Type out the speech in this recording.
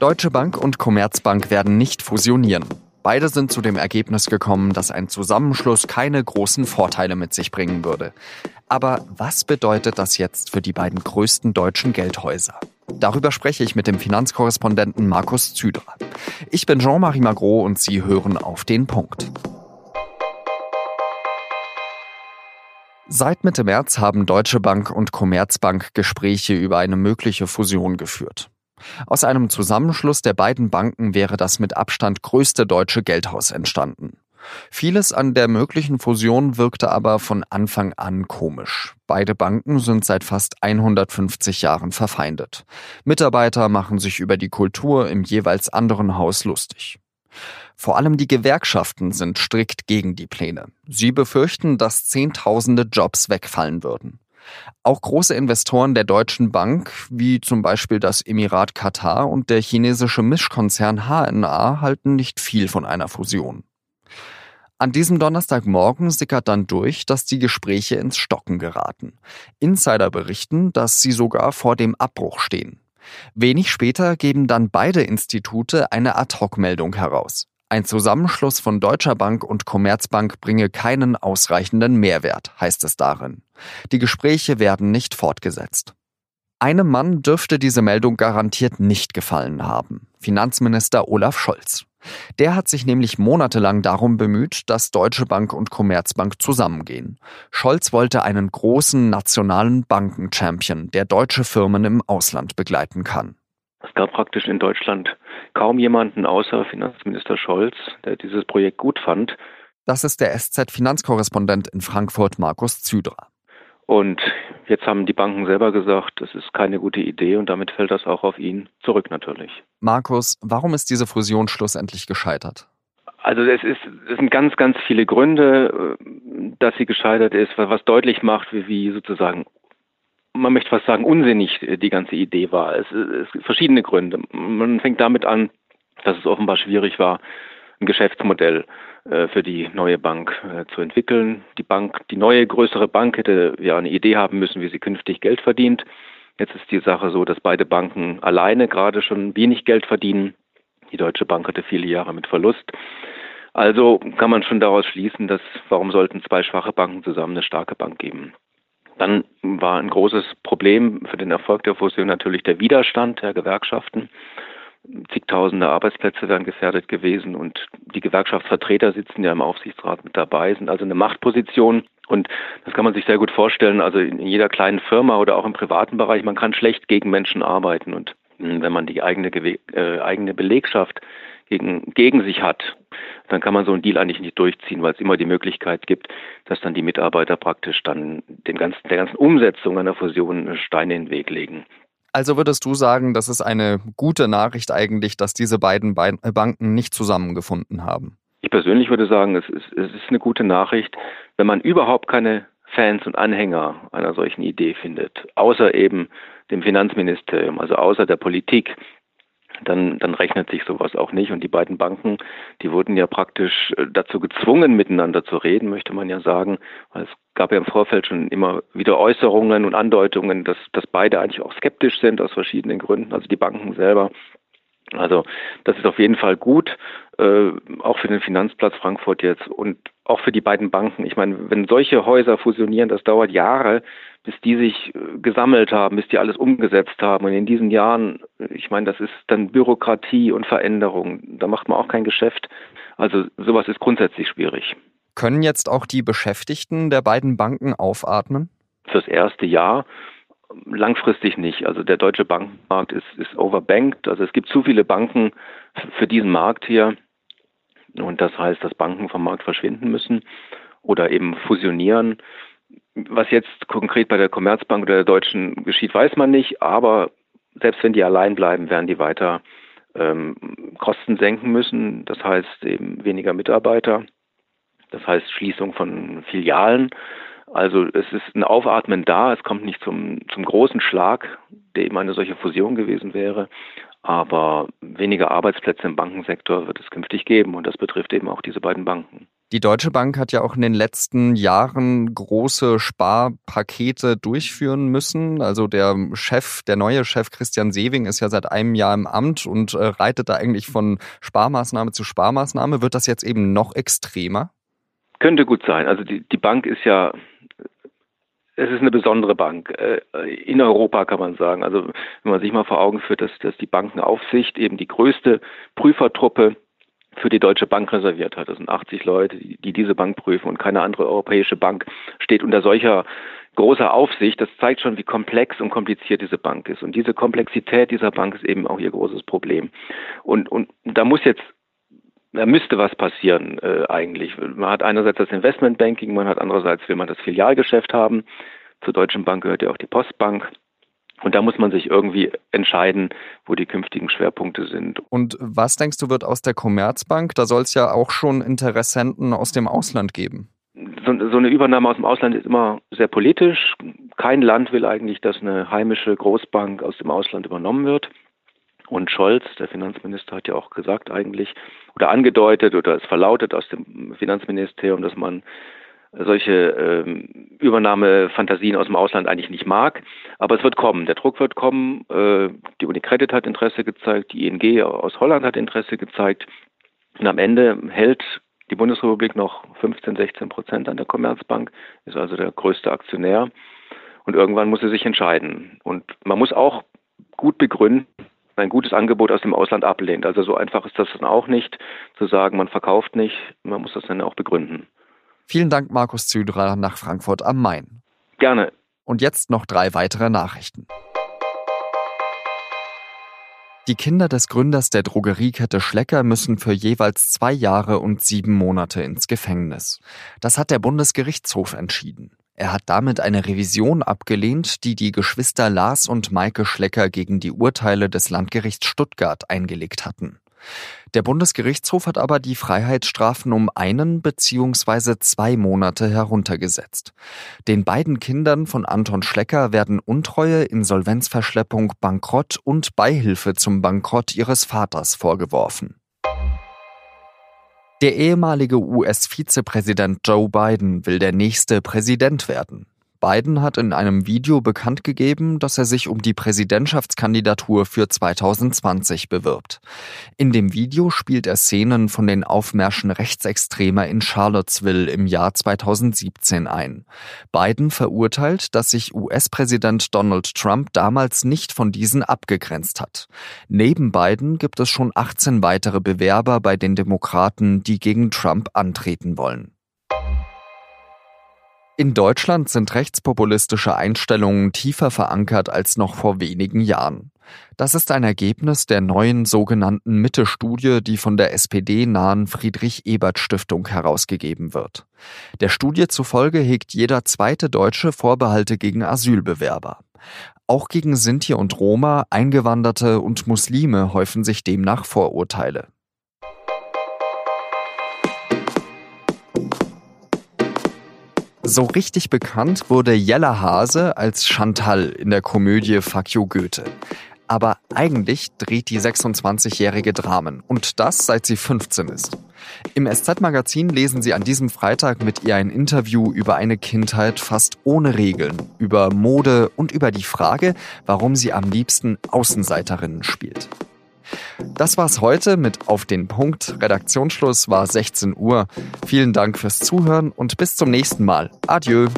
Deutsche Bank und Commerzbank werden nicht fusionieren. Beide sind zu dem Ergebnis gekommen, dass ein Zusammenschluss keine großen Vorteile mit sich bringen würde. Aber was bedeutet das jetzt für die beiden größten deutschen Geldhäuser? Darüber spreche ich mit dem Finanzkorrespondenten Markus Züder. Ich bin Jean-Marie Magro und Sie hören auf den Punkt. Seit Mitte März haben Deutsche Bank und Commerzbank Gespräche über eine mögliche Fusion geführt. Aus einem Zusammenschluss der beiden Banken wäre das mit Abstand größte deutsche Geldhaus entstanden. Vieles an der möglichen Fusion wirkte aber von Anfang an komisch. Beide Banken sind seit fast 150 Jahren verfeindet. Mitarbeiter machen sich über die Kultur im jeweils anderen Haus lustig. Vor allem die Gewerkschaften sind strikt gegen die Pläne. Sie befürchten, dass Zehntausende Jobs wegfallen würden. Auch große Investoren der Deutschen Bank, wie zum Beispiel das Emirat Katar und der chinesische Mischkonzern HNA, halten nicht viel von einer Fusion. An diesem Donnerstagmorgen sickert dann durch, dass die Gespräche ins Stocken geraten. Insider berichten, dass sie sogar vor dem Abbruch stehen. Wenig später geben dann beide Institute eine Ad-Hoc-Meldung heraus. Ein Zusammenschluss von Deutscher Bank und Commerzbank bringe keinen ausreichenden Mehrwert, heißt es darin. Die Gespräche werden nicht fortgesetzt. Einem Mann dürfte diese Meldung garantiert nicht gefallen haben. Finanzminister Olaf Scholz. Der hat sich nämlich monatelang darum bemüht, dass Deutsche Bank und Commerzbank zusammengehen. Scholz wollte einen großen nationalen Banken-Champion, der deutsche Firmen im Ausland begleiten kann. Es gab praktisch in Deutschland kaum jemanden außer Finanzminister Scholz, der dieses Projekt gut fand. Das ist der SZ-Finanzkorrespondent in Frankfurt, Markus Züdra. Und jetzt haben die Banken selber gesagt, das ist keine gute Idee und damit fällt das auch auf ihn zurück natürlich. Markus, warum ist diese Fusion schlussendlich gescheitert? Also es, ist, es sind ganz, ganz viele Gründe, dass sie gescheitert ist, was deutlich macht, wie, wie sozusagen man möchte fast sagen, unsinnig äh, die ganze Idee war. Es, es gibt verschiedene Gründe. Man fängt damit an, dass es offenbar schwierig war, ein Geschäftsmodell äh, für die neue Bank äh, zu entwickeln. Die Bank, die neue größere Bank hätte ja eine Idee haben müssen, wie sie künftig Geld verdient. Jetzt ist die Sache so, dass beide Banken alleine gerade schon wenig Geld verdienen. Die Deutsche Bank hatte viele Jahre mit Verlust. Also kann man schon daraus schließen, dass warum sollten zwei schwache Banken zusammen eine starke Bank geben? Dann war ein großes Problem für den Erfolg der Fusion natürlich der Widerstand der Gewerkschaften. Zigtausende Arbeitsplätze wären gefährdet gewesen und die Gewerkschaftsvertreter sitzen ja im Aufsichtsrat mit dabei, sind also eine Machtposition. Und das kann man sich sehr gut vorstellen, also in jeder kleinen Firma oder auch im privaten Bereich, man kann schlecht gegen Menschen arbeiten. Und wenn man die eigene, äh, eigene Belegschaft gegen, gegen sich hat, dann kann man so einen Deal eigentlich nicht durchziehen, weil es immer die Möglichkeit gibt, dass dann die Mitarbeiter praktisch dann dem ganzen, der ganzen Umsetzung einer Fusion Steine in den Weg legen. Also würdest du sagen, das ist eine gute Nachricht eigentlich, dass diese beiden Banken nicht zusammengefunden haben? Ich persönlich würde sagen, es ist, es ist eine gute Nachricht, wenn man überhaupt keine Fans und Anhänger einer solchen Idee findet, außer eben dem Finanzministerium, also außer der Politik, dann, dann rechnet sich sowas auch nicht. Und die beiden Banken, die wurden ja praktisch äh, dazu gezwungen, miteinander zu reden, möchte man ja sagen. Weil es gab ja im Vorfeld schon immer wieder Äußerungen und Andeutungen, dass, dass beide eigentlich auch skeptisch sind aus verschiedenen Gründen, also die Banken selber. Also das ist auf jeden Fall gut, äh, auch für den Finanzplatz Frankfurt jetzt und auch für die beiden Banken. Ich meine, wenn solche Häuser fusionieren, das dauert Jahre, bis die sich äh, gesammelt haben, bis die alles umgesetzt haben. Und in diesen Jahren, ich meine, das ist dann Bürokratie und Veränderung. Da macht man auch kein Geschäft. Also sowas ist grundsätzlich schwierig. Können jetzt auch die Beschäftigten der beiden Banken aufatmen? Fürs erste Jahr Langfristig nicht. Also der deutsche Bankenmarkt ist, ist overbanked. Also es gibt zu viele Banken für diesen Markt hier. Und das heißt, dass Banken vom Markt verschwinden müssen oder eben fusionieren. Was jetzt konkret bei der Commerzbank oder der Deutschen geschieht, weiß man nicht. Aber selbst wenn die allein bleiben, werden die weiter ähm, Kosten senken müssen. Das heißt eben weniger Mitarbeiter. Das heißt Schließung von Filialen. Also es ist ein Aufatmen da, es kommt nicht zum, zum großen Schlag, der eben eine solche Fusion gewesen wäre. Aber weniger Arbeitsplätze im Bankensektor wird es künftig geben und das betrifft eben auch diese beiden Banken. Die Deutsche Bank hat ja auch in den letzten Jahren große Sparpakete durchführen müssen. Also der Chef, der neue Chef Christian Sewing ist ja seit einem Jahr im Amt und äh, reitet da eigentlich von Sparmaßnahme zu Sparmaßnahme. Wird das jetzt eben noch extremer? Könnte gut sein. Also die, die Bank ist ja es ist eine besondere Bank äh, in Europa, kann man sagen. Also wenn man sich mal vor Augen führt, dass, dass die Bankenaufsicht eben die größte Prüfertruppe für die Deutsche Bank reserviert hat. Das sind 80 Leute, die, die diese Bank prüfen und keine andere europäische Bank steht unter solcher großer Aufsicht. Das zeigt schon, wie komplex und kompliziert diese Bank ist. Und diese Komplexität dieser Bank ist eben auch ihr großes Problem. Und, und da muss jetzt da müsste was passieren äh, eigentlich. Man hat einerseits das Investmentbanking, man hat andererseits will man das Filialgeschäft haben. Zur Deutschen Bank gehört ja auch die Postbank. Und da muss man sich irgendwie entscheiden, wo die künftigen Schwerpunkte sind. Und was denkst du, wird aus der Commerzbank? Da soll es ja auch schon Interessenten aus dem Ausland geben. So, so, eine Übernahme aus dem Ausland ist immer sehr politisch. Kein Land will eigentlich, dass eine heimische Großbank aus dem Ausland übernommen wird. Und Scholz, der Finanzminister, hat ja auch gesagt eigentlich oder angedeutet oder es verlautet aus dem Finanzministerium, dass man solche ähm, Übernahmefantasien aus dem Ausland eigentlich nicht mag. Aber es wird kommen. Der Druck wird kommen. Äh, die Unicredit hat Interesse gezeigt, die ING aus Holland hat Interesse gezeigt. Und am Ende hält die Bundesrepublik noch 15, 16 Prozent an der Commerzbank, ist also der größte Aktionär. Und irgendwann muss sie sich entscheiden. Und man muss auch gut begründen, ein gutes Angebot aus dem Ausland ablehnt. Also so einfach ist das dann auch nicht, zu sagen, man verkauft nicht, man muss das dann auch begründen. Vielen Dank, Markus Züderer, nach Frankfurt am Main. Gerne. Und jetzt noch drei weitere Nachrichten. Die Kinder des Gründers der Drogeriekette Schlecker müssen für jeweils zwei Jahre und sieben Monate ins Gefängnis. Das hat der Bundesgerichtshof entschieden. Er hat damit eine Revision abgelehnt, die die Geschwister Lars und Maike Schlecker gegen die Urteile des Landgerichts Stuttgart eingelegt hatten. Der Bundesgerichtshof hat aber die Freiheitsstrafen um einen bzw. zwei Monate heruntergesetzt. Den beiden Kindern von Anton Schlecker werden Untreue, Insolvenzverschleppung, Bankrott und Beihilfe zum Bankrott ihres Vaters vorgeworfen. Der ehemalige US-Vizepräsident Joe Biden will der nächste Präsident werden. Biden hat in einem Video bekannt gegeben, dass er sich um die Präsidentschaftskandidatur für 2020 bewirbt. In dem Video spielt er Szenen von den Aufmärschen Rechtsextremer in Charlottesville im Jahr 2017 ein. Biden verurteilt, dass sich US-Präsident Donald Trump damals nicht von diesen abgegrenzt hat. Neben Biden gibt es schon 18 weitere Bewerber bei den Demokraten, die gegen Trump antreten wollen. In Deutschland sind rechtspopulistische Einstellungen tiefer verankert als noch vor wenigen Jahren. Das ist ein Ergebnis der neuen sogenannten Mitte-Studie, die von der SPD-nahen Friedrich-Ebert-Stiftung herausgegeben wird. Der Studie zufolge hegt jeder zweite Deutsche Vorbehalte gegen Asylbewerber. Auch gegen Sinti und Roma, Eingewanderte und Muslime häufen sich demnach Vorurteile. So richtig bekannt wurde Jella Hase als Chantal in der Komödie Fuck you Goethe. Aber eigentlich dreht die 26-jährige Dramen und das seit sie 15 ist. Im SZ-Magazin lesen Sie an diesem Freitag mit ihr ein Interview über eine Kindheit fast ohne Regeln, über Mode und über die Frage, warum sie am liebsten Außenseiterinnen spielt. Das war's heute mit Auf den Punkt. Redaktionsschluss war 16 Uhr. Vielen Dank fürs Zuhören und bis zum nächsten Mal. Adieu.